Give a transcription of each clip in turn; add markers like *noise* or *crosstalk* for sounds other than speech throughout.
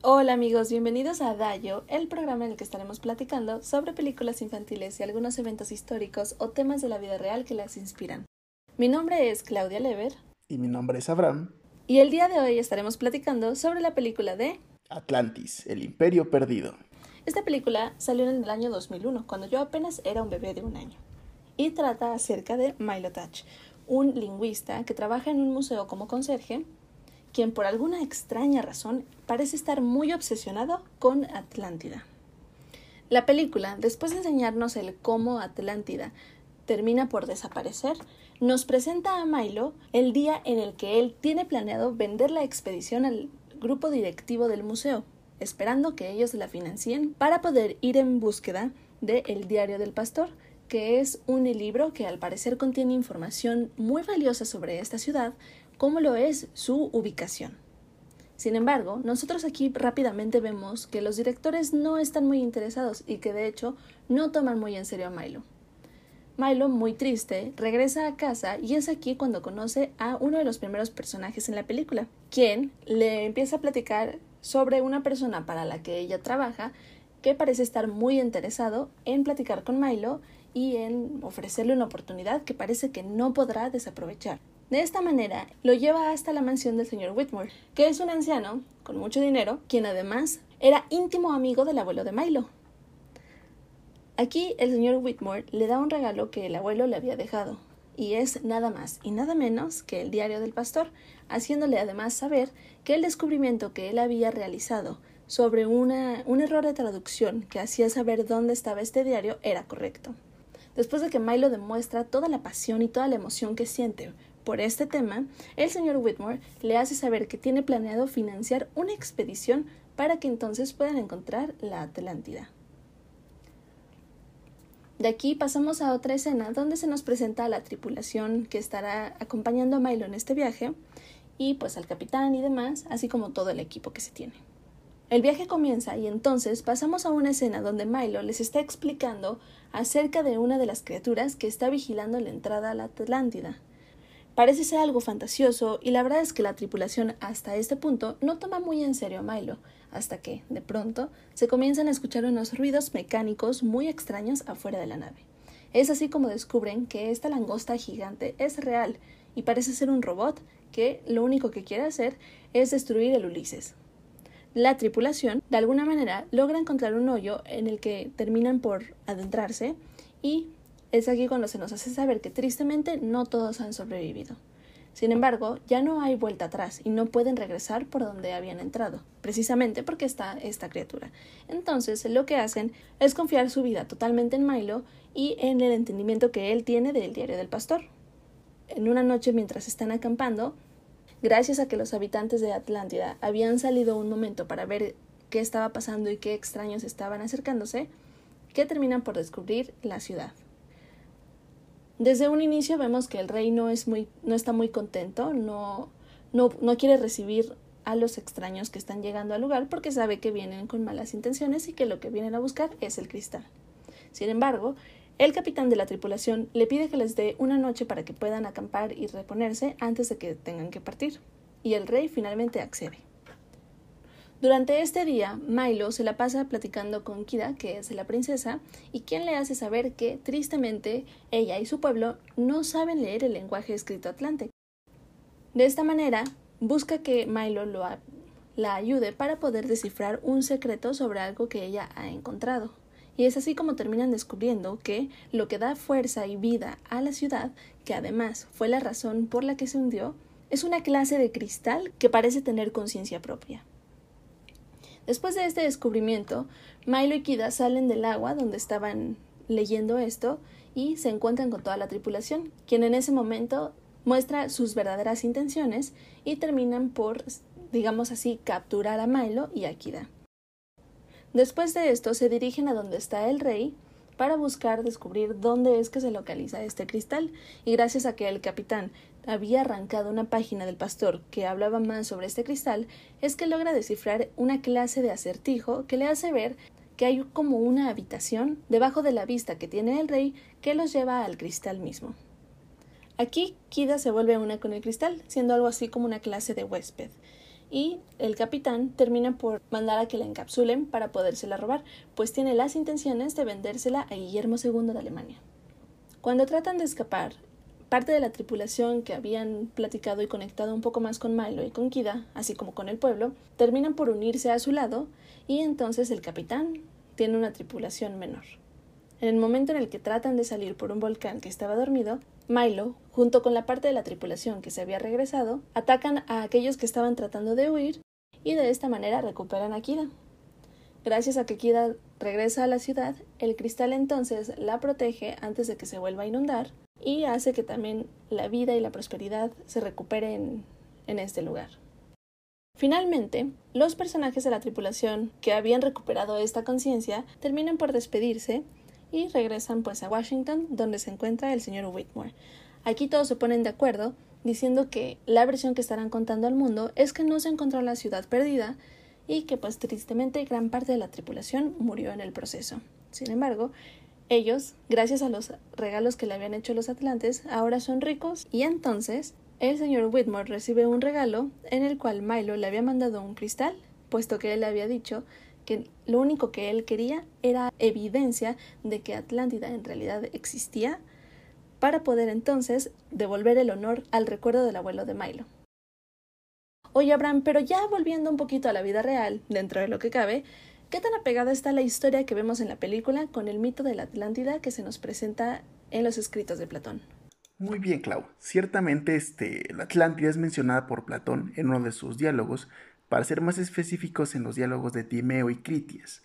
Hola amigos, bienvenidos a Dayo, el programa en el que estaremos platicando sobre películas infantiles y algunos eventos históricos o temas de la vida real que las inspiran. Mi nombre es Claudia Lever. Y mi nombre es Abraham. Y el día de hoy estaremos platicando sobre la película de Atlantis, el Imperio Perdido. Esta película salió en el año 2001, cuando yo apenas era un bebé de un año. Y trata acerca de Milo Touch, un lingüista que trabaja en un museo como conserje quien por alguna extraña razón parece estar muy obsesionado con Atlántida. La película, después de enseñarnos el cómo Atlántida termina por desaparecer, nos presenta a Milo el día en el que él tiene planeado vender la expedición al grupo directivo del museo, esperando que ellos la financien para poder ir en búsqueda de El Diario del Pastor, que es un libro que al parecer contiene información muy valiosa sobre esta ciudad, como lo es su ubicación. Sin embargo, nosotros aquí rápidamente vemos que los directores no están muy interesados y que de hecho no toman muy en serio a Milo. Milo, muy triste, regresa a casa y es aquí cuando conoce a uno de los primeros personajes en la película, quien le empieza a platicar sobre una persona para la que ella trabaja que parece estar muy interesado en platicar con Milo y en ofrecerle una oportunidad que parece que no podrá desaprovechar. De esta manera, lo lleva hasta la mansión del señor Whitmore, que es un anciano con mucho dinero, quien además era íntimo amigo del abuelo de Milo. Aquí el señor Whitmore le da un regalo que el abuelo le había dejado, y es nada más y nada menos que el diario del pastor, haciéndole además saber que el descubrimiento que él había realizado sobre una, un error de traducción que hacía saber dónde estaba este diario era correcto. Después de que Milo demuestra toda la pasión y toda la emoción que siente por este tema, el señor Whitmore le hace saber que tiene planeado financiar una expedición para que entonces puedan encontrar la Atlántida. De aquí pasamos a otra escena donde se nos presenta a la tripulación que estará acompañando a Milo en este viaje y pues al capitán y demás, así como todo el equipo que se tiene. El viaje comienza y entonces pasamos a una escena donde Milo les está explicando acerca de una de las criaturas que está vigilando la entrada a la Atlántida. Parece ser algo fantasioso y la verdad es que la tripulación hasta este punto no toma muy en serio a Milo, hasta que, de pronto, se comienzan a escuchar unos ruidos mecánicos muy extraños afuera de la nave. Es así como descubren que esta langosta gigante es real y parece ser un robot que lo único que quiere hacer es destruir el Ulises. La tripulación, de alguna manera, logra encontrar un hoyo en el que terminan por adentrarse y es aquí cuando se nos hace saber que tristemente no todos han sobrevivido. Sin embargo, ya no hay vuelta atrás y no pueden regresar por donde habían entrado, precisamente porque está esta criatura. Entonces, lo que hacen es confiar su vida totalmente en Milo y en el entendimiento que él tiene del diario del pastor. En una noche mientras están acampando, gracias a que los habitantes de Atlántida habían salido un momento para ver qué estaba pasando y qué extraños estaban acercándose, que terminan por descubrir la ciudad. Desde un inicio vemos que el rey no, es muy, no está muy contento, no, no, no quiere recibir a los extraños que están llegando al lugar porque sabe que vienen con malas intenciones y que lo que vienen a buscar es el cristal. Sin embargo, el capitán de la tripulación le pide que les dé una noche para que puedan acampar y reponerse antes de que tengan que partir, y el rey finalmente accede. Durante este día, Milo se la pasa platicando con Kida, que es la princesa, y quien le hace saber que, tristemente, ella y su pueblo no saben leer el lenguaje escrito atlante. De esta manera, busca que Milo lo la ayude para poder descifrar un secreto sobre algo que ella ha encontrado. Y es así como terminan descubriendo que lo que da fuerza y vida a la ciudad, que además fue la razón por la que se hundió, es una clase de cristal que parece tener conciencia propia. Después de este descubrimiento, Milo y Kida salen del agua donde estaban leyendo esto y se encuentran con toda la tripulación, quien en ese momento muestra sus verdaderas intenciones y terminan por, digamos así, capturar a Milo y a Kida. Después de esto se dirigen a donde está el rey para buscar descubrir dónde es que se localiza este cristal y gracias a que el capitán había arrancado una página del pastor que hablaba más sobre este cristal, es que logra descifrar una clase de acertijo que le hace ver que hay como una habitación debajo de la vista que tiene el rey que los lleva al cristal mismo. Aquí Kida se vuelve una con el cristal, siendo algo así como una clase de huésped. y el capitán termina por mandar a que la encapsulen para podérsela robar, pues tiene las intenciones de vendérsela a Guillermo II de Alemania. Cuando tratan de escapar, parte de la tripulación que habían platicado y conectado un poco más con Milo y con Kida, así como con el pueblo, terminan por unirse a su lado y entonces el capitán tiene una tripulación menor. En el momento en el que tratan de salir por un volcán que estaba dormido, Milo, junto con la parte de la tripulación que se había regresado, atacan a aquellos que estaban tratando de huir y de esta manera recuperan a Kida. Gracias a que Kida regresa a la ciudad, el cristal entonces la protege antes de que se vuelva a inundar y hace que también la vida y la prosperidad se recuperen en este lugar. Finalmente, los personajes de la tripulación que habían recuperado esta conciencia terminan por despedirse y regresan pues a Washington donde se encuentra el señor Whitmore. Aquí todos se ponen de acuerdo diciendo que la versión que estarán contando al mundo es que no se encontró la ciudad perdida y que pues tristemente gran parte de la tripulación murió en el proceso. Sin embargo, ellos, gracias a los regalos que le habían hecho los atlantes, ahora son ricos y entonces el señor Whitmore recibe un regalo en el cual Milo le había mandado un cristal, puesto que él le había dicho que lo único que él quería era evidencia de que Atlántida en realidad existía para poder entonces devolver el honor al recuerdo del abuelo de Milo. Oye, Abraham, pero ya volviendo un poquito a la vida real, dentro de lo que cabe, ¿qué tan apegada está la historia que vemos en la película con el mito de la Atlántida que se nos presenta en los escritos de Platón? Muy bien, Clau. Ciertamente, este, la Atlántida es mencionada por Platón en uno de sus diálogos, para ser más específicos en los diálogos de Timeo y Critias.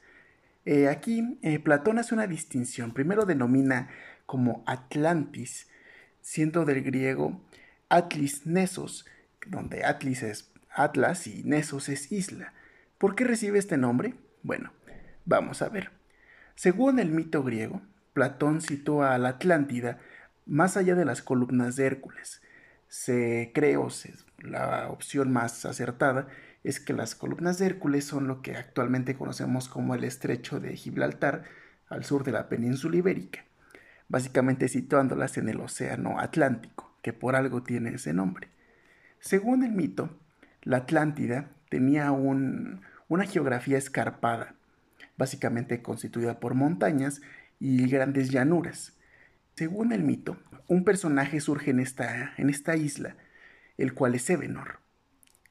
Eh, aquí eh, Platón hace una distinción. Primero denomina como Atlantis, siendo del griego Atlis Nesos, donde Atlis es Atlas y Nesos es isla. ¿Por qué recibe este nombre? Bueno, vamos a ver. Según el mito griego, Platón sitúa a la Atlántida más allá de las columnas de Hércules. Se cree, o la opción más acertada, es que las columnas de Hércules son lo que actualmente conocemos como el estrecho de Gibraltar al sur de la península ibérica, básicamente situándolas en el océano Atlántico, que por algo tiene ese nombre. Según el mito, la Atlántida tenía una geografía escarpada, básicamente constituida por montañas y grandes llanuras. Según el mito, un personaje surge en esta, en esta isla, el cual es Evenor,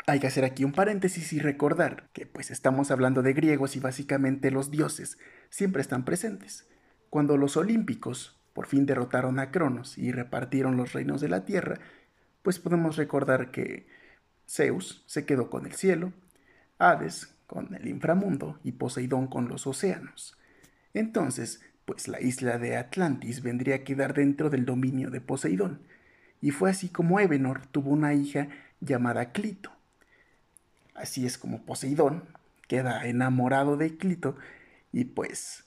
hay que hacer aquí un paréntesis y recordar que pues estamos hablando de griegos y básicamente los dioses siempre están presentes. Cuando los olímpicos por fin derrotaron a Cronos y repartieron los reinos de la tierra, pues podemos recordar que Zeus se quedó con el cielo, Hades con el inframundo y Poseidón con los océanos. Entonces, pues la isla de Atlantis vendría a quedar dentro del dominio de Poseidón, y fue así como Evenor tuvo una hija llamada Clito, Así es como Poseidón queda enamorado de Clito y pues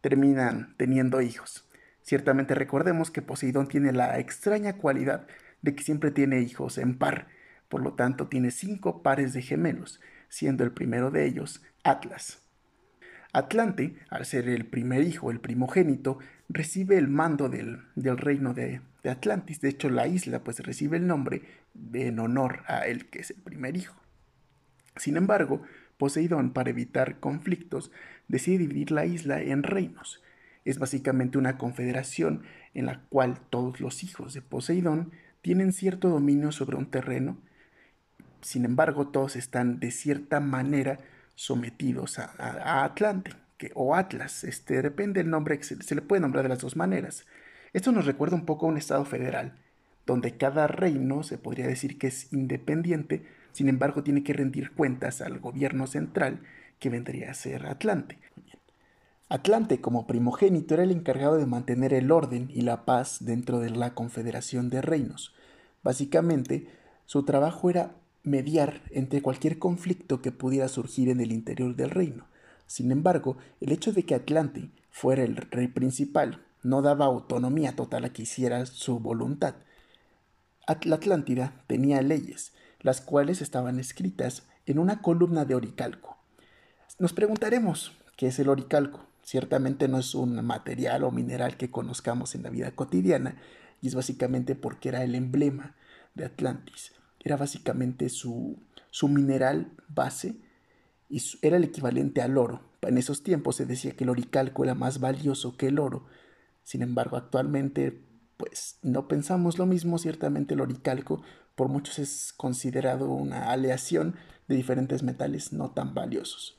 terminan teniendo hijos. Ciertamente recordemos que Poseidón tiene la extraña cualidad de que siempre tiene hijos en par, por lo tanto tiene cinco pares de gemelos, siendo el primero de ellos Atlas. Atlante, al ser el primer hijo, el primogénito, recibe el mando del, reino de, de, Atlantis. De hecho, la isla pues recibe el nombre en honor a él, que es el primer hijo. Sin embargo, Poseidón, para evitar conflictos, decide dividir la isla en reinos. Es básicamente una confederación en la cual todos los hijos de Poseidón tienen cierto dominio sobre un terreno. Sin embargo, todos están de cierta manera sometidos a, Atlante que, o Atlas. Este, depende del nombre, se, se le puede nombrar de las dos maneras. Esto nos recuerda un poco a un estado federal, donde cada reino se podría decir que es independiente, sin embargo, tiene que rendir cuentas al gobierno central, que vendría a ser Atlante. Atlante, como primogénito, era el encargado de mantener el orden y la paz dentro de la Confederación de Reinos. Básicamente, su trabajo era mediar entre cualquier conflicto que pudiera surgir en el interior del reino. Sin embargo, el hecho de que Atlante fuera el rey principal no daba autonomía total a que hiciera su voluntad. La Atlántida tenía leyes, las cuales estaban escritas en una columna de oricalco. Nos preguntaremos, ¿qué es el oricalco? Ciertamente no es un material o mineral que conozcamos en la vida cotidiana, y es básicamente porque era el emblema de Atlantis. Era básicamente su, su mineral base era el equivalente al oro. En esos tiempos se decía que el oricalco era más valioso que el oro. Sin embargo, actualmente pues no pensamos lo mismo. Ciertamente el oricalco por muchos es considerado una aleación de diferentes metales no tan valiosos.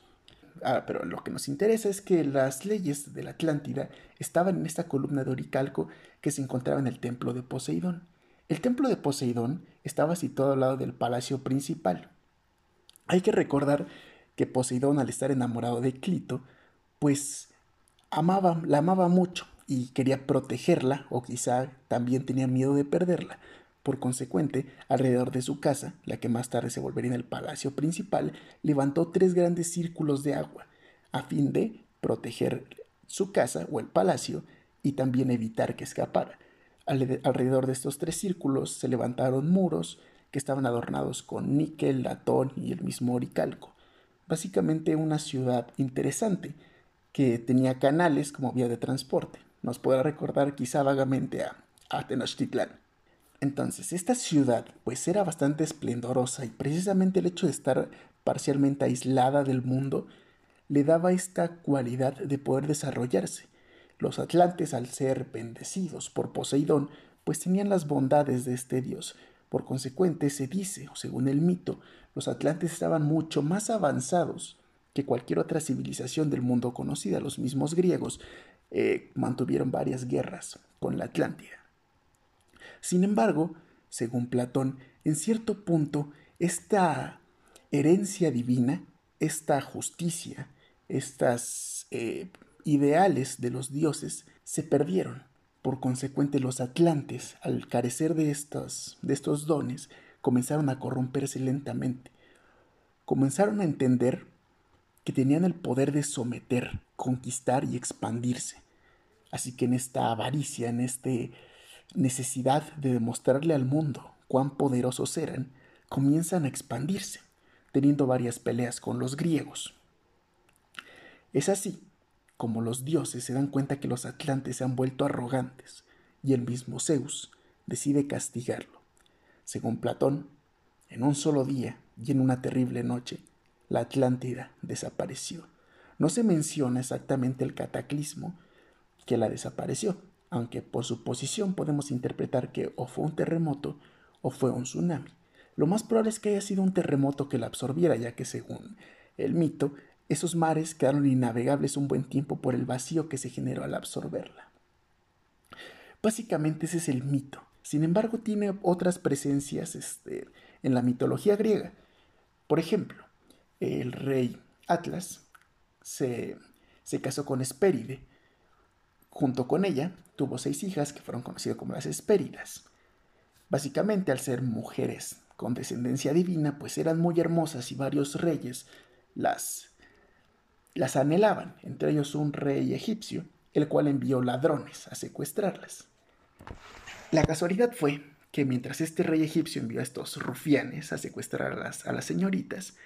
Ah, pero lo que nos interesa es que las leyes de la Atlántida estaban en esta columna de oricalco que se encontraba en el templo de Poseidón. El templo de Poseidón estaba situado al lado del palacio principal. Hay que recordar que Poseidón, al estar enamorado de Clito, pues amaba, la amaba mucho y quería protegerla, o quizá también tenía miedo de perderla. Por consecuente, alrededor de su casa, la que más tarde se volvería en el palacio principal, levantó tres grandes círculos de agua, a fin de proteger su casa o el palacio y también evitar que escapara. Alrededor de estos tres círculos se levantaron muros que estaban adornados con níquel, latón y el mismo oricalco. Básicamente una ciudad interesante que tenía canales como vía de transporte. Nos puede recordar quizá vagamente a, a Tenochtitlán. Entonces, esta ciudad pues era bastante esplendorosa y precisamente el hecho de estar parcialmente aislada del mundo le daba esta cualidad de poder desarrollarse. Los atlantes, al ser bendecidos por Poseidón, pues tenían las bondades de este dios. Por consecuente, se dice, o según el mito, los atlantes estaban mucho más avanzados que cualquier otra civilización del mundo conocida. Los mismos griegos eh, mantuvieron varias guerras con la Atlántida. Sin embargo, según Platón, en cierto punto, esta herencia divina, esta justicia, estas eh, ideales de los dioses se perdieron. Por consecuente, los atlantes, al carecer de estos, de estos dones, comenzaron a corromperse lentamente. Comenzaron a entender que tenían el poder de someter, conquistar y expandirse. Así que en esta avaricia, en esta necesidad de demostrarle al mundo cuán poderosos eran, comienzan a expandirse, teniendo varias peleas con los griegos. Es así como los dioses se dan cuenta que los atlantes se han vuelto arrogantes, y el mismo Zeus decide castigarlo. Según Platón, en un solo día y en una terrible noche, la Atlántida desapareció. No se menciona exactamente el cataclismo que la desapareció, aunque por su posición podemos interpretar que o fue un terremoto o fue un tsunami. Lo más probable es que haya sido un terremoto que la absorbiera, ya que según el mito, esos mares quedaron innavegables un buen tiempo por el vacío que se generó al absorberla. Básicamente ese es el mito. Sin embargo, tiene otras presencias este, en la mitología griega. Por ejemplo, el rey Atlas se, se casó con Hespéride. Junto con ella tuvo seis hijas que fueron conocidas como las Hespéridas. Básicamente, al ser mujeres con descendencia divina, pues eran muy hermosas y varios reyes las las anhelaban, entre ellos un rey egipcio, el cual envió ladrones a secuestrarlas. La casualidad fue que mientras este rey egipcio envió a estos rufianes a secuestrar a las, señoritas,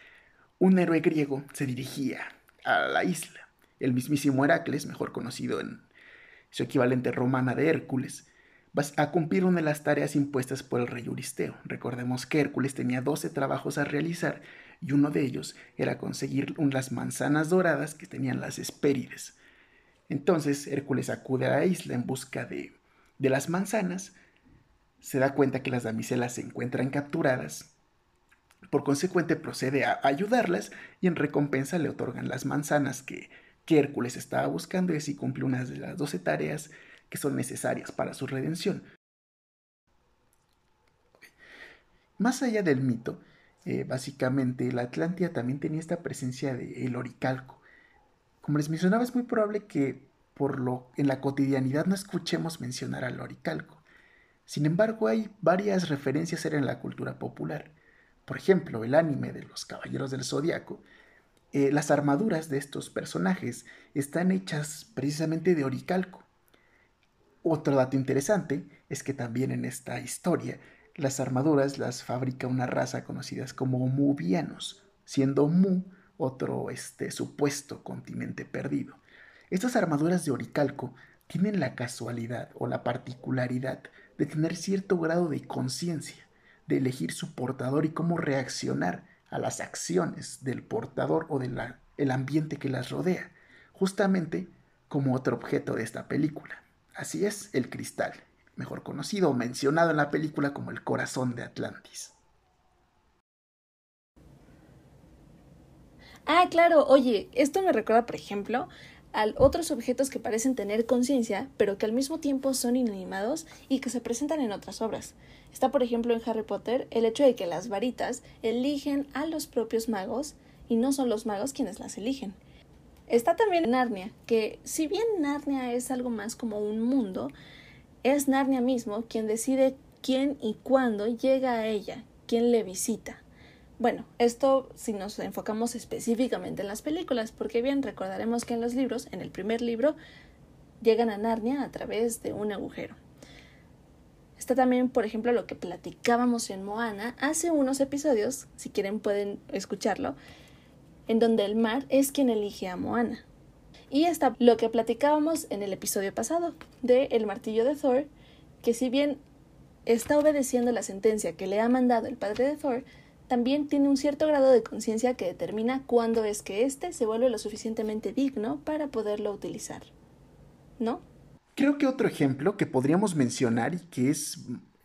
un héroe griego se dirigía a la isla. El mismísimo Heracles, mejor conocido en su equivalente romana de Hércules, a cumplir una de las tareas impuestas por el rey Euristeo. Recordemos que Hércules tenía 12 trabajos a realizar y uno de ellos era conseguir las manzanas doradas que tenían las Hespérides. Entonces Hércules acude a la isla en busca de, de las manzanas, se da cuenta que las damiselas se encuentran capturadas, por consecuente procede a ayudarlas y en recompensa le otorgan las manzanas que, que Hércules estaba buscando y así cumple una de las doce tareas que son necesarias para su redención. Más allá del mito, eh, básicamente la Atlántida también tenía esta presencia del el oricalco. Como les mencionaba, es muy probable que por lo en la cotidianidad no escuchemos mencionar al oricalco. Sin embargo, hay varias referencias en la cultura popular. Por ejemplo, el anime de los Caballeros del Zodiaco. Eh, las armaduras de estos personajes están hechas precisamente de oricalco. Otro dato interesante es que también en esta historia las armaduras las fabrica una raza conocida como Muvianos, siendo Mu otro este, supuesto continente perdido. Estas armaduras de oricalco tienen la casualidad o la particularidad de tener cierto grado de conciencia, de elegir su portador y cómo reaccionar a las acciones del portador o del ambiente que las rodea, justamente como otro objeto de esta película. Así es, el cristal, mejor conocido o mencionado en la película como el corazón de Atlantis. Ah, claro, oye, esto me recuerda, por ejemplo, a otros objetos que parecen tener conciencia, pero que al mismo tiempo son inanimados y que se presentan en otras obras. Está, por ejemplo, en Harry Potter el hecho de que las varitas eligen a los propios magos y no son los magos quienes las eligen. Está también Narnia, que si bien Narnia es algo más como un mundo, es Narnia mismo quien decide quién y cuándo llega a ella, quién le visita. Bueno, esto si nos enfocamos específicamente en las películas, porque bien recordaremos que en los libros, en el primer libro, llegan a Narnia a través de un agujero. Está también, por ejemplo, lo que platicábamos en Moana hace unos episodios, si quieren pueden escucharlo, en donde el mar es quien elige a Moana. Y está lo que platicábamos en el episodio pasado de El martillo de Thor, que si bien está obedeciendo la sentencia que le ha mandado el padre de Thor, también tiene un cierto grado de conciencia que determina cuándo es que éste se vuelve lo suficientemente digno para poderlo utilizar. ¿No? Creo que otro ejemplo que podríamos mencionar y que es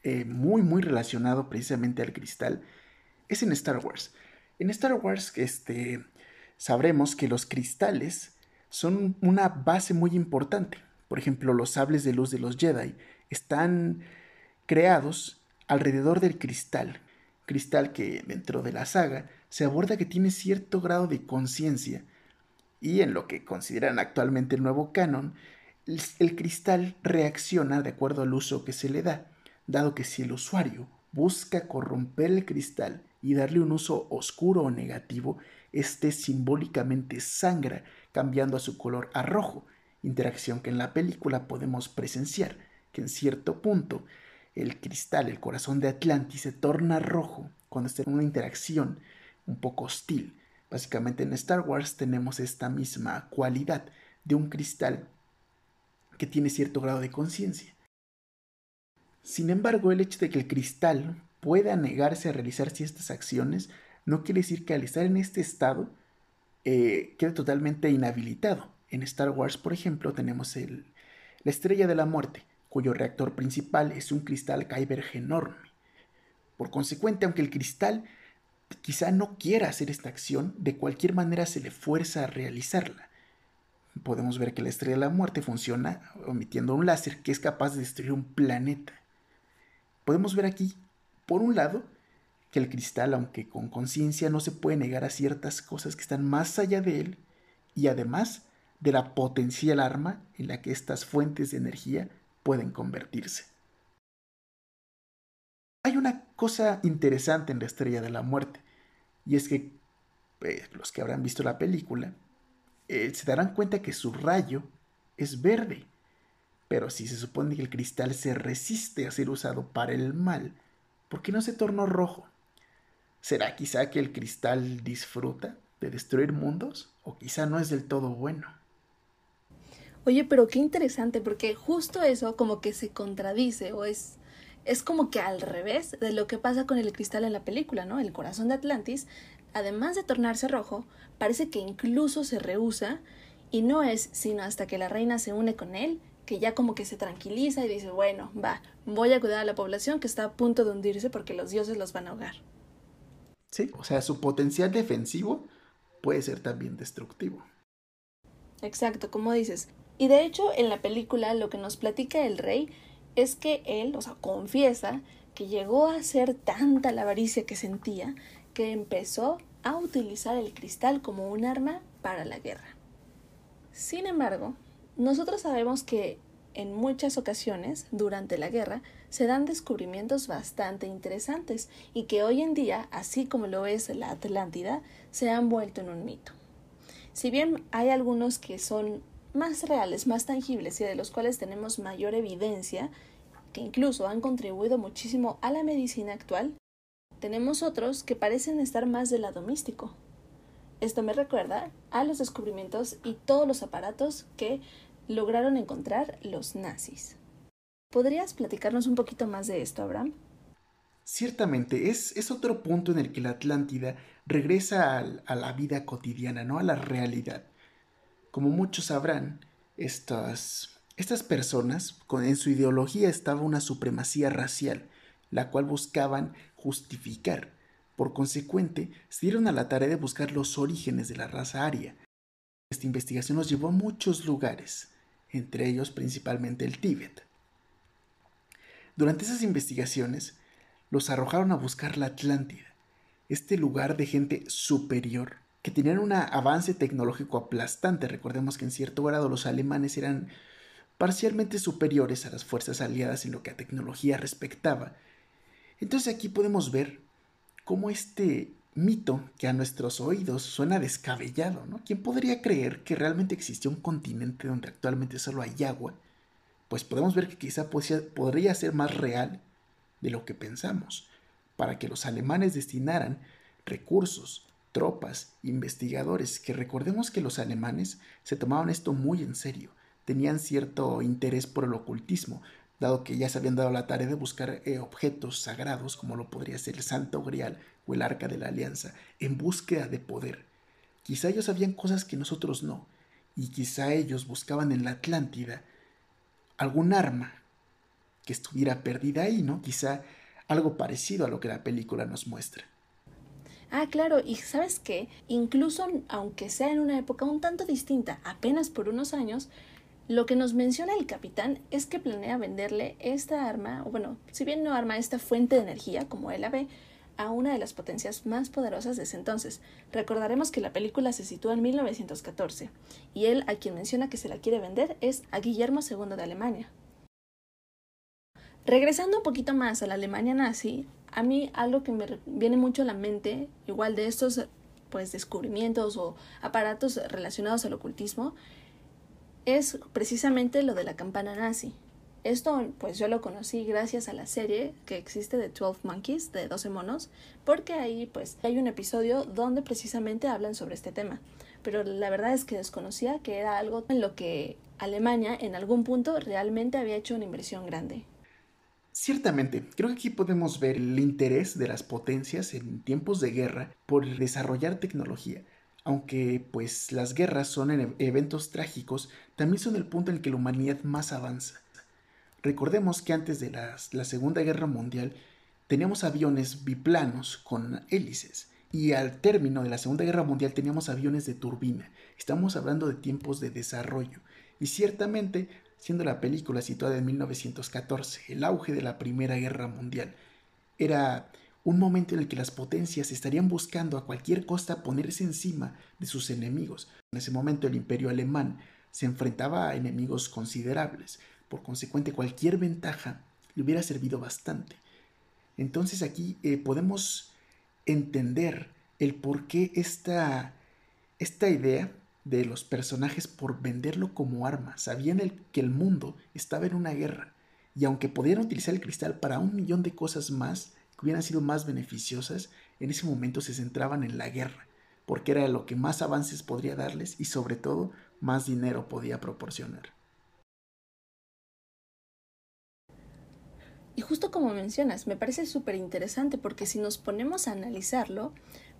eh, muy muy relacionado precisamente al cristal es en Star Wars. En Star Wars este, sabremos que los cristales son una base muy importante. Por ejemplo, los sables de luz de los Jedi están creados alrededor del cristal, cristal que dentro de la saga se aborda que tiene cierto grado de conciencia y en lo que consideran actualmente el nuevo canon, el cristal reacciona de acuerdo al uso que se le da, dado que si el usuario busca corromper el cristal y darle un uso oscuro o negativo, este simbólicamente sangra, cambiando a su color a rojo, interacción que en la película podemos presenciar, que en cierto punto el cristal, el corazón de Atlantis, se torna rojo cuando está en una interacción un poco hostil. Básicamente en Star Wars tenemos esta misma cualidad de un cristal que tiene cierto grado de conciencia. Sin embargo, el hecho de que el cristal pueda negarse a realizar ciertas acciones no quiere decir que al estar en este estado eh, quede totalmente inhabilitado. En Star Wars, por ejemplo, tenemos el, la estrella de la muerte, cuyo reactor principal es un cristal Kyber enorme. Por consecuente, aunque el cristal quizá no quiera hacer esta acción, de cualquier manera se le fuerza a realizarla. Podemos ver que la estrella de la muerte funciona emitiendo un láser que es capaz de destruir un planeta. Podemos ver aquí, por un lado, que el cristal, aunque con conciencia, no se puede negar a ciertas cosas que están más allá de él, y además de la potencial arma en la que estas fuentes de energía pueden convertirse. Hay una cosa interesante en la estrella de la muerte, y es que pues, los que habrán visto la película eh, se darán cuenta que su rayo es verde, pero si se supone que el cristal se resiste a ser usado para el mal, ¿por qué no se tornó rojo? ¿Será quizá que el cristal disfruta de destruir mundos? ¿O quizá no es del todo bueno? Oye, pero qué interesante, porque justo eso como que se contradice o es, es como que al revés de lo que pasa con el cristal en la película, ¿no? El corazón de Atlantis, además de tornarse rojo, parece que incluso se rehúsa y no es sino hasta que la reina se une con él que ya como que se tranquiliza y dice, bueno, va, voy a cuidar a la población que está a punto de hundirse porque los dioses los van a ahogar. Sí, o sea, su potencial defensivo puede ser también destructivo. Exacto, como dices, y de hecho, en la película lo que nos platica el rey es que él, o sea, confiesa que llegó a ser tanta la avaricia que sentía que empezó a utilizar el cristal como un arma para la guerra. Sin embargo, nosotros sabemos que en muchas ocasiones durante la guerra se dan descubrimientos bastante interesantes y que hoy en día, así como lo es la Atlántida, se han vuelto en un mito. Si bien hay algunos que son más reales, más tangibles y de los cuales tenemos mayor evidencia, que incluso han contribuido muchísimo a la medicina actual, tenemos otros que parecen estar más del lado místico. Esto me recuerda a los descubrimientos y todos los aparatos que lograron encontrar los nazis. ¿Podrías platicarnos un poquito más de esto, Abraham? Ciertamente, es, otro punto en el que la Atlántida regresa a la vida cotidiana, ¿no? A la realidad. Como muchos sabrán, estas, estas personas, con, en su ideología estaba una supremacía racial, la cual buscaban justificar. Por consecuente, se dieron a la tarea de buscar los orígenes de la raza aria. Esta investigación nos llevó a muchos lugares, entre ellos principalmente el Tíbet. Durante esas investigaciones, los arrojaron a buscar la Atlántida, este lugar de gente superior que tenían un avance tecnológico aplastante. Recordemos que en cierto grado los alemanes eran parcialmente superiores a las fuerzas aliadas en lo que a tecnología respectaba. Entonces aquí podemos ver cómo este mito que a nuestros oídos suena descabellado, ¿no? ¿Quién podría creer que realmente existía un continente donde actualmente solo hay agua? Pues podemos ver que quizá podría ser más real de lo que pensamos, para que los alemanes destinaran recursos, tropas, investigadores, que recordemos que los alemanes se tomaban esto muy en serio, tenían cierto interés por el ocultismo, dado que ya se habían dado la tarea de buscar eh, objetos sagrados, como lo podría ser el Santo Grial o el Arca de la Alianza, en búsqueda de poder. Quizá ellos sabían cosas que nosotros no, y quizá ellos buscaban en la Atlántida algún arma que estuviera perdida ahí, ¿no? Quizá algo parecido a lo que la película nos muestra. Ah, claro, y sabes qué, incluso aunque sea en una época un tanto distinta, apenas por unos años, lo que nos menciona el capitán es que planea venderle esta arma, o bueno, si bien no arma, esta fuente de energía, como él la ve, a una de las potencias más poderosas de ese entonces. Recordaremos que la película se sitúa en 1914, y él a quien menciona que se la quiere vender es a Guillermo II de Alemania. Regresando un poquito más a la Alemania nazi, a mí algo que me viene mucho a la mente, igual de estos pues descubrimientos o aparatos relacionados al ocultismo, es precisamente lo de la campana nazi. Esto pues yo lo conocí gracias a la serie que existe de 12 Monkeys, de 12 monos, porque ahí pues hay un episodio donde precisamente hablan sobre este tema. Pero la verdad es que desconocía que era algo en lo que Alemania en algún punto realmente había hecho una inversión grande. Ciertamente, creo que aquí podemos ver el interés de las potencias en tiempos de guerra por desarrollar tecnología. Aunque pues las guerras son eventos trágicos, también son el punto en el que la humanidad más avanza. Recordemos que antes de la, Segunda Guerra Mundial teníamos aviones biplanos con hélices y al término de la Segunda Guerra Mundial teníamos aviones de turbina. Estamos hablando de tiempos de desarrollo y ciertamente siendo la película situada en 1914, el auge de la Primera Guerra Mundial. Era un momento en el que las potencias estarían buscando a cualquier costa ponerse encima de sus enemigos. En ese momento el imperio alemán se enfrentaba a enemigos considerables, por consecuente cualquier ventaja le hubiera servido bastante. Entonces aquí eh, podemos entender el por qué esta, esta idea de los personajes por venderlo como arma. Sabían el, que el mundo estaba en una guerra. Y aunque pudieran utilizar el cristal para un millón de cosas más, que hubieran sido más beneficiosas, en ese momento se centraban en la guerra, porque era lo que más avances podría darles y sobre todo más dinero podía proporcionar. Y justo como mencionas, me parece súper interesante porque si nos ponemos a analizarlo,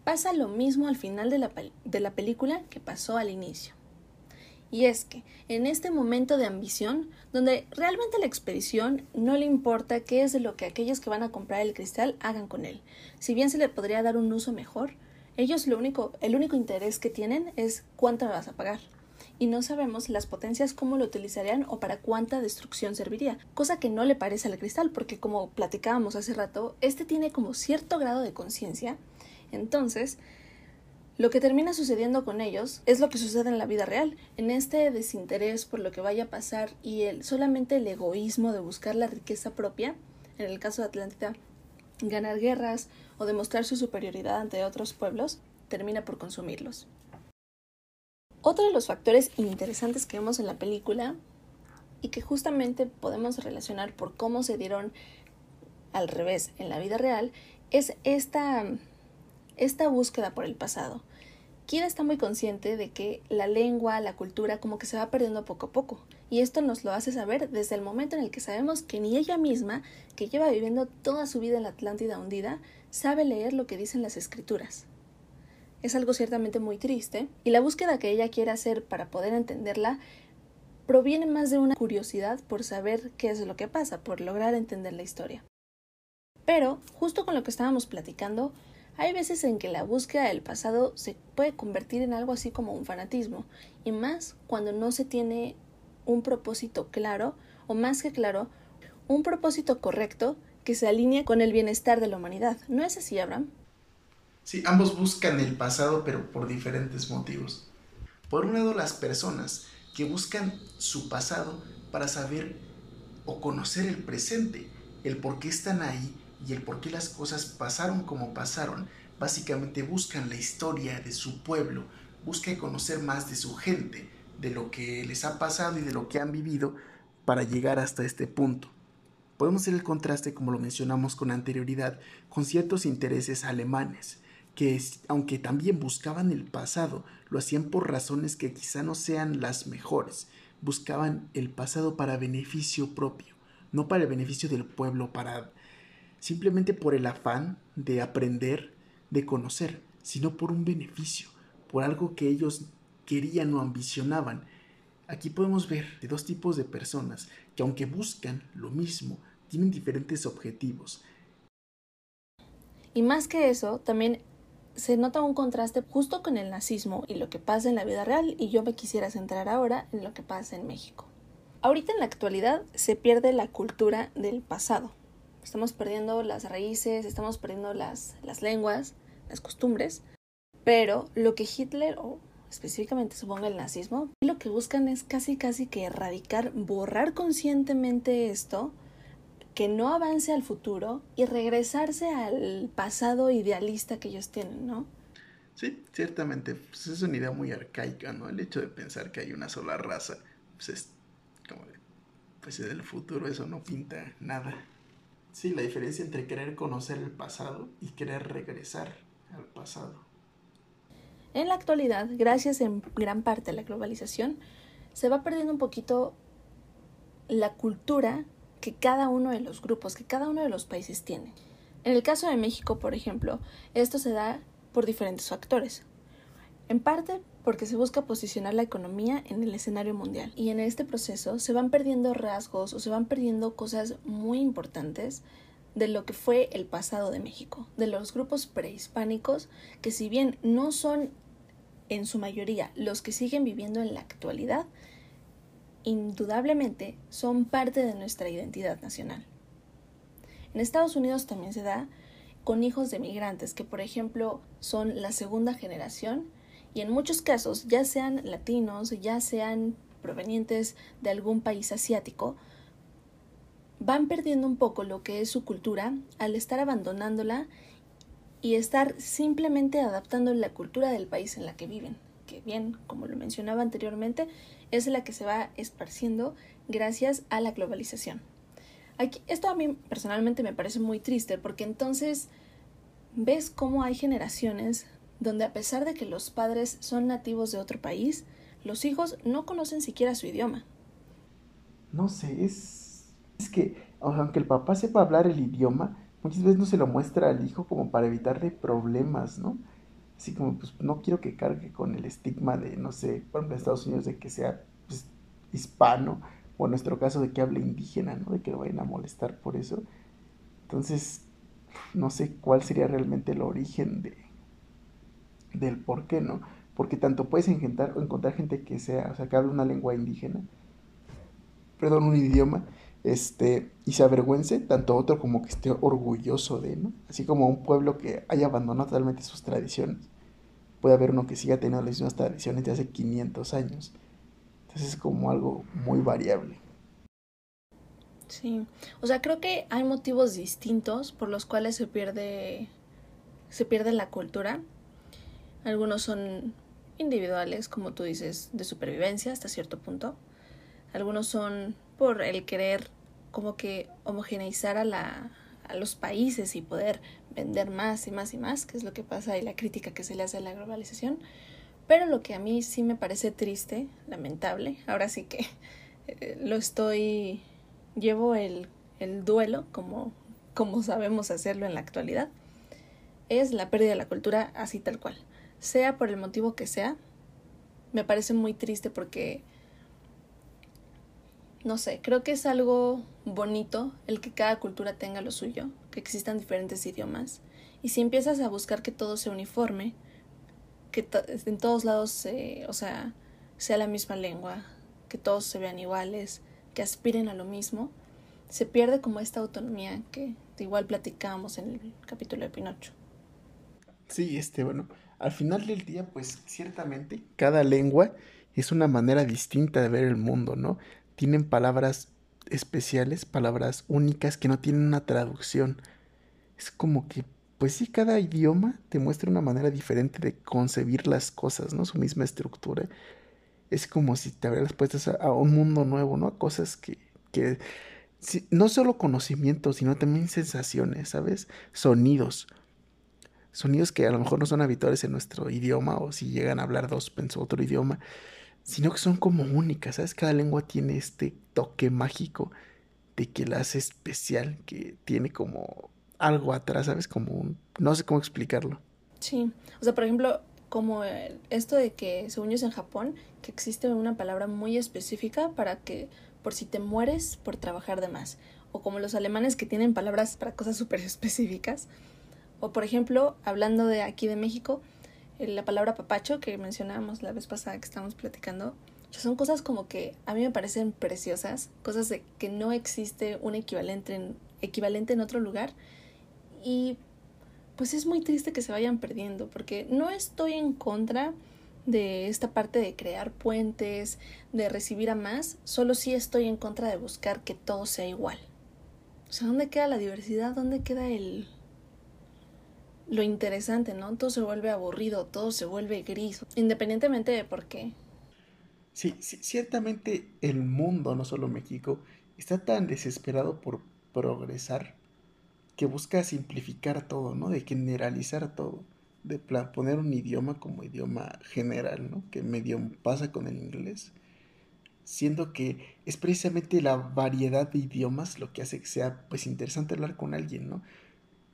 pasa lo mismo al final de la, de la película que pasó al inicio. Y es que, en este momento de ambición, donde realmente la expedición no le importa qué es de lo que aquellos que van a comprar el cristal hagan con él. Si bien se le podría dar un uso mejor, ellos lo único, el único interés que tienen es cuánto me vas a pagar. Y no sabemos las potencias cómo lo utilizarían o para cuánta destrucción serviría, cosa que no le parece al cristal, porque como platicábamos hace rato, este tiene como cierto grado de conciencia entonces, lo que termina sucediendo con ellos es lo que sucede en la vida real, en este desinterés por lo que vaya a pasar y el solamente el egoísmo de buscar la riqueza propia, en el caso de Atlántida, ganar guerras o demostrar su superioridad ante otros pueblos, termina por consumirlos. Otro de los factores interesantes que vemos en la película y que justamente podemos relacionar por cómo se dieron al revés en la vida real es esta esta búsqueda por el pasado. Kira está muy consciente de que la lengua, la cultura, como que se va perdiendo poco a poco. Y esto nos lo hace saber desde el momento en el que sabemos que ni ella misma, que lleva viviendo toda su vida en la Atlántida hundida, sabe leer lo que dicen las escrituras. Es algo ciertamente muy triste, y la búsqueda que ella quiere hacer para poder entenderla proviene más de una curiosidad por saber qué es lo que pasa, por lograr entender la historia. Pero, justo con lo que estábamos platicando, hay veces en que la búsqueda del pasado se puede convertir en algo así como un fanatismo, y más cuando no se tiene un propósito claro, o más que claro, un propósito correcto que se alinee con el bienestar de la humanidad. ¿No es así, Abraham? Sí, ambos buscan el pasado, pero por diferentes motivos. Por un lado, las personas que buscan su pasado para saber o conocer el presente, el por qué están ahí y el por qué las cosas pasaron como pasaron, básicamente buscan la historia de su pueblo, buscan conocer más de su gente, de lo que les ha pasado y de lo que han vivido para llegar hasta este punto. Podemos hacer el contraste, como lo mencionamos con anterioridad, con ciertos intereses alemanes, que aunque también buscaban el pasado, lo hacían por razones que quizá no sean las mejores, buscaban el pasado para beneficio propio, no para el beneficio del pueblo, para simplemente por el afán de aprender, de conocer, sino por un beneficio, por algo que ellos querían o ambicionaban. Aquí podemos ver de dos tipos de personas que aunque buscan lo mismo, tienen diferentes objetivos. Y más que eso, también se nota un contraste justo con el nazismo y lo que pasa en la vida real, y yo me quisiera centrar ahora en lo que pasa en México. Ahorita en la actualidad se pierde la cultura del pasado, estamos perdiendo las raíces, estamos perdiendo las, las lenguas, las costumbres, pero lo que Hitler, o específicamente supongo el nazismo, lo que buscan es casi casi que erradicar, borrar conscientemente esto, que no avance al futuro y regresarse al pasado idealista que ellos tienen, ¿no? Sí, ciertamente, pues es una idea muy arcaica, ¿no? El hecho de pensar que hay una sola raza, pues es como de, pues el futuro eso no pinta nada. Sí, la diferencia entre querer conocer el pasado y querer regresar al pasado. En la actualidad, gracias en gran parte a la globalización, se va perdiendo un poquito la cultura que cada uno de los grupos, que cada uno de los países tiene. En el caso de México, por ejemplo, esto se da por diferentes factores. En parte porque se busca posicionar la economía en el escenario mundial y en este proceso se van perdiendo rasgos o se van perdiendo cosas muy importantes de lo que fue el pasado de México, de los grupos prehispánicos que si bien no son en su mayoría los que siguen viviendo en la actualidad, indudablemente son parte de nuestra identidad nacional. En Estados Unidos también se da con hijos de migrantes que, por ejemplo, son la segunda generación y en muchos casos, ya sean latinos, ya sean provenientes de algún país asiático, van perdiendo un poco lo que es su cultura al estar abandonándola y estar simplemente adaptando la cultura del país en la que viven, bien, como lo mencionaba anteriormente, es la que se va esparciendo gracias a la globalización. Aquí, esto a mí personalmente me parece muy triste porque entonces ves cómo hay generaciones donde a pesar de que los padres son nativos de otro país, los hijos no conocen siquiera su idioma. No sé, es, es que aunque el papá sepa hablar el idioma, muchas veces no se lo muestra al hijo como para evitarle problemas, ¿no? Así como, pues no quiero que cargue con el estigma de, no sé, por ejemplo, Estados Unidos de que sea pues, hispano, o en nuestro caso de que hable indígena, ¿no? De que lo vayan a molestar por eso. Entonces, no sé cuál sería realmente el origen de, del por qué, ¿no? Porque tanto puedes encontrar, encontrar gente que sea, o sea, que hable una lengua indígena, perdón, un idioma, este, y se avergüence, tanto otro como que esté orgulloso de, ¿no? Así como un pueblo que haya abandonado totalmente sus tradiciones. Puede haber uno que siga teniendo las mismas tradiciones de hace 500 años. Entonces es como algo muy variable. Sí, o sea, creo que hay motivos distintos por los cuales se pierde se pierde la cultura. Algunos son individuales, como tú dices, de supervivencia hasta cierto punto. Algunos son por el querer como que homogeneizar a, la, a los países y poder vender más y más y más, que es lo que pasa y la crítica que se le hace a la globalización. Pero lo que a mí sí me parece triste, lamentable, ahora sí que *laughs* eh, lo estoy, llevo el, el duelo como, como sabemos hacerlo en la actualidad, es la pérdida de la cultura así tal cual. Sea por el motivo que sea, me parece muy triste porque, no sé, creo que es algo bonito el que cada cultura tenga lo suyo, que existan diferentes idiomas. Y si empiezas a buscar que todo sea uniforme, que en todos lados, o sea, sea la misma lengua, que todos se vean iguales, que aspiren a lo mismo, se pierde como esta autonomía que igual platicábamos en el capítulo de Pinocho. Sí, este, bueno, al final del día, pues ciertamente cada lengua es una manera distinta de ver el mundo, ¿no? Tienen palabras especiales, palabras únicas que no tienen una traducción. Es como que pues sí, cada idioma te muestra una manera diferente de concebir las cosas, ¿no? Su misma estructura. Es como si te abrieras puestas a, un mundo nuevo, ¿no? cosas que, que no solo conocimiento, sino también sensaciones, ¿sabes? Sonidos. Sonidos que a lo mejor no son habituales en nuestro idioma, o si llegan a hablar dos en otro idioma, sino que son como únicas, ¿sabes? Cada lengua tiene este toque mágico de que la hace especial, que tiene como algo atrás, ¿sabes? Como un... No sé cómo explicarlo. Sí, o sea, por ejemplo, como esto de que, según yo es en Japón, que existe una palabra muy específica para que, por si te mueres por trabajar de más. O como los alemanes que tienen palabras para cosas súper *laughs* específicas. O por ejemplo, hablando de aquí de México, la palabra papacho que mencionábamos la vez pasada que estábamos platicando, son cosas como que a mí me parecen preciosas, cosas de que no existe un equivalente en, equivalente en otro lugar y pues es muy triste que se vayan perdiendo porque no estoy en contra de esta parte de crear puentes, de recibir a más, solo sí estoy en contra de buscar que todo sea igual. O sea, ¿dónde queda la diversidad? ¿Dónde queda el lo interesante, ¿no? Todo se vuelve aburrido, todo se vuelve gris, independientemente de por qué. Sí, sí, ciertamente el mundo, no solo México, está tan desesperado por progresar que busca simplificar todo, ¿no? De generalizar todo, de poner un idioma como idioma general, ¿no? Que medio pasa con el inglés, siendo que es precisamente la variedad de idiomas lo que hace que sea, pues, interesante hablar con alguien, ¿no?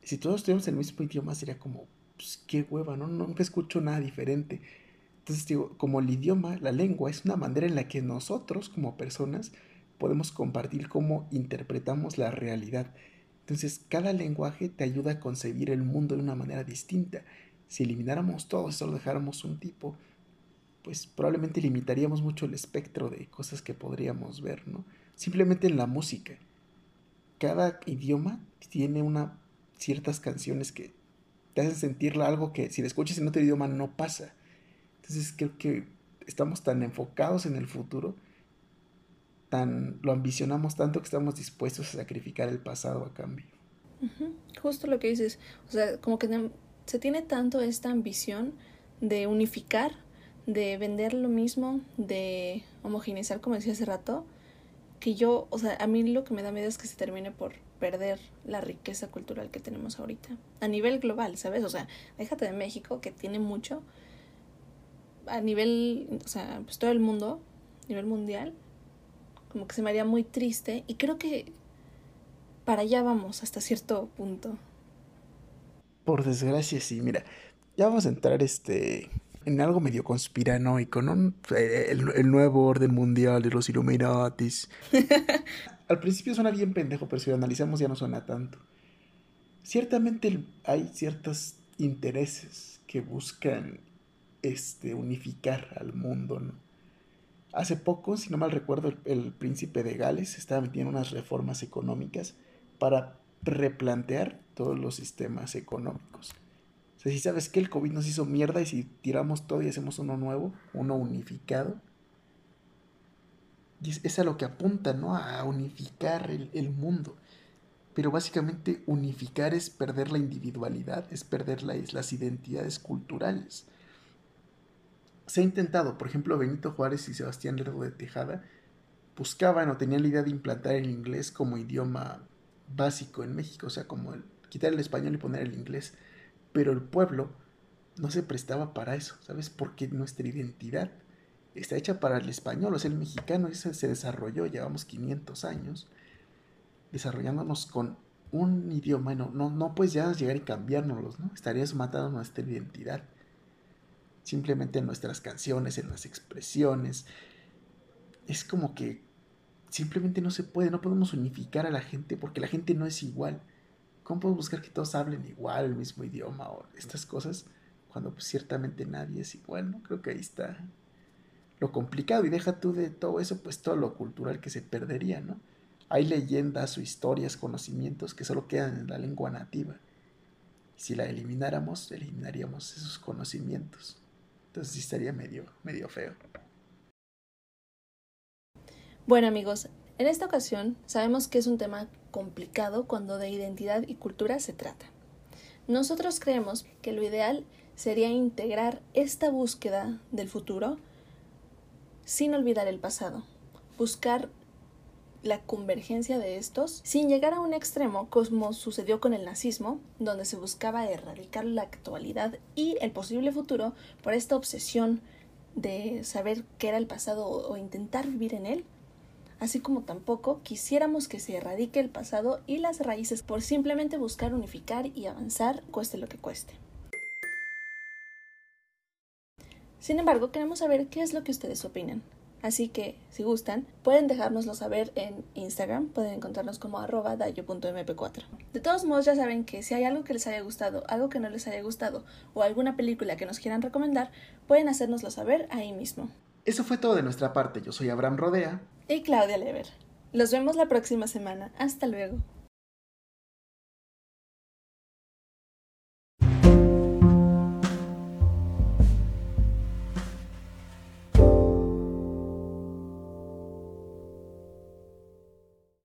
Si todos tenemos el mismo idioma sería como, pues, qué hueva, ¿no? Nunca escucho nada diferente. Entonces digo, como el idioma, la lengua, es una manera en la que nosotros como personas podemos compartir cómo interpretamos la realidad entonces, cada lenguaje te ayuda a concebir el mundo de una manera distinta. Si elimináramos todo y solo dejáramos un tipo, pues probablemente limitaríamos mucho el espectro de cosas que podríamos ver, ¿no? Simplemente en la música. Cada idioma tiene una, ciertas canciones que te hacen sentir algo que si la escuchas en otro idioma no pasa. Entonces creo que estamos tan enfocados en el futuro lo ambicionamos tanto que estamos dispuestos a sacrificar el pasado a cambio. Justo lo que dices, o sea, como que se tiene tanto esta ambición de unificar, de vender lo mismo, de homogeneizar, como decía hace rato, que yo, o sea, a mí lo que me da miedo es que se termine por perder la riqueza cultural que tenemos ahorita, a nivel global, ¿sabes? O sea, déjate de México, que tiene mucho, a nivel, o sea, pues todo el mundo, a nivel mundial, como que se me haría muy triste y creo que para allá vamos hasta cierto punto. Por desgracia, sí, mira, ya vamos a entrar este en algo medio conspiranoico, ¿no? Eh, el, nuevo orden mundial de los Illuminatis. *laughs* Al principio suena bien pendejo, pero si lo analizamos ya no suena tanto. Ciertamente hay ciertos intereses que buscan este unificar al mundo, ¿no? Hace poco, si no mal recuerdo, el, príncipe de Gales estaba metiendo unas reformas económicas para replantear todos los sistemas económicos. Si sabes que el COVID nos hizo mierda y si tiramos todo y hacemos uno nuevo, uno unificado, es, a lo que apunta, ¿no? A unificar el, el mundo. Pero básicamente unificar es perder la individualidad, es perder las identidades culturales se ha intentado, por ejemplo, Benito Juárez y Sebastián Lerdo de Tejada buscaban o tenían la idea de implantar el inglés como idioma básico en México, o sea, como quitar el español y poner el inglés. Pero el pueblo no se prestaba para eso, ¿sabes? Porque nuestra identidad está hecha para el español, o sea, el mexicano ese se desarrolló, llevamos 500 años desarrollándonos con un idioma, no, no, no puedes llegar y cambiárnoslos, ¿no? Estarías matando nuestra identidad. Simplemente en nuestras canciones, en las expresiones. Es como que simplemente no se puede, no podemos unificar a la gente porque la gente no es igual. ¿Cómo podemos buscar que todos hablen igual, el mismo idioma o estas cosas? Cuando pues, ciertamente nadie es igual, ¿no? Creo que ahí está lo complicado y deja tú de todo eso, pues todo lo cultural que se perdería, ¿no? Hay leyendas o historias, conocimientos que solo quedan en la lengua nativa. Si la elimináramos, eliminaríamos esos conocimientos. Entonces sí estaría medio, medio feo. Bueno amigos, en esta ocasión sabemos que es un tema complicado cuando de identidad y cultura se trata. Nosotros creemos que lo ideal sería integrar esta búsqueda del futuro sin olvidar el pasado, buscar la convergencia de estos sin llegar a un extremo como sucedió con el nazismo, donde se buscaba erradicar la actualidad y el posible futuro por esta obsesión de saber qué era el pasado o intentar vivir en él, así como tampoco quisiéramos que se erradique el pasado y las raíces por simplemente buscar unificar y avanzar cueste lo que cueste. Sin embargo, queremos saber qué es lo que ustedes opinan. Así que, si gustan, pueden dejárnoslo saber en Instagram, pueden encontrarnos como arroba dayo.mp4. De todos modos, ya saben que si hay algo que les haya gustado, algo que no les haya gustado o alguna película que nos quieran recomendar, pueden hacérnoslo saber ahí mismo. Eso fue todo de nuestra parte. Yo soy Abraham Rodea. Y Claudia Lever. Los vemos la próxima semana. Hasta luego.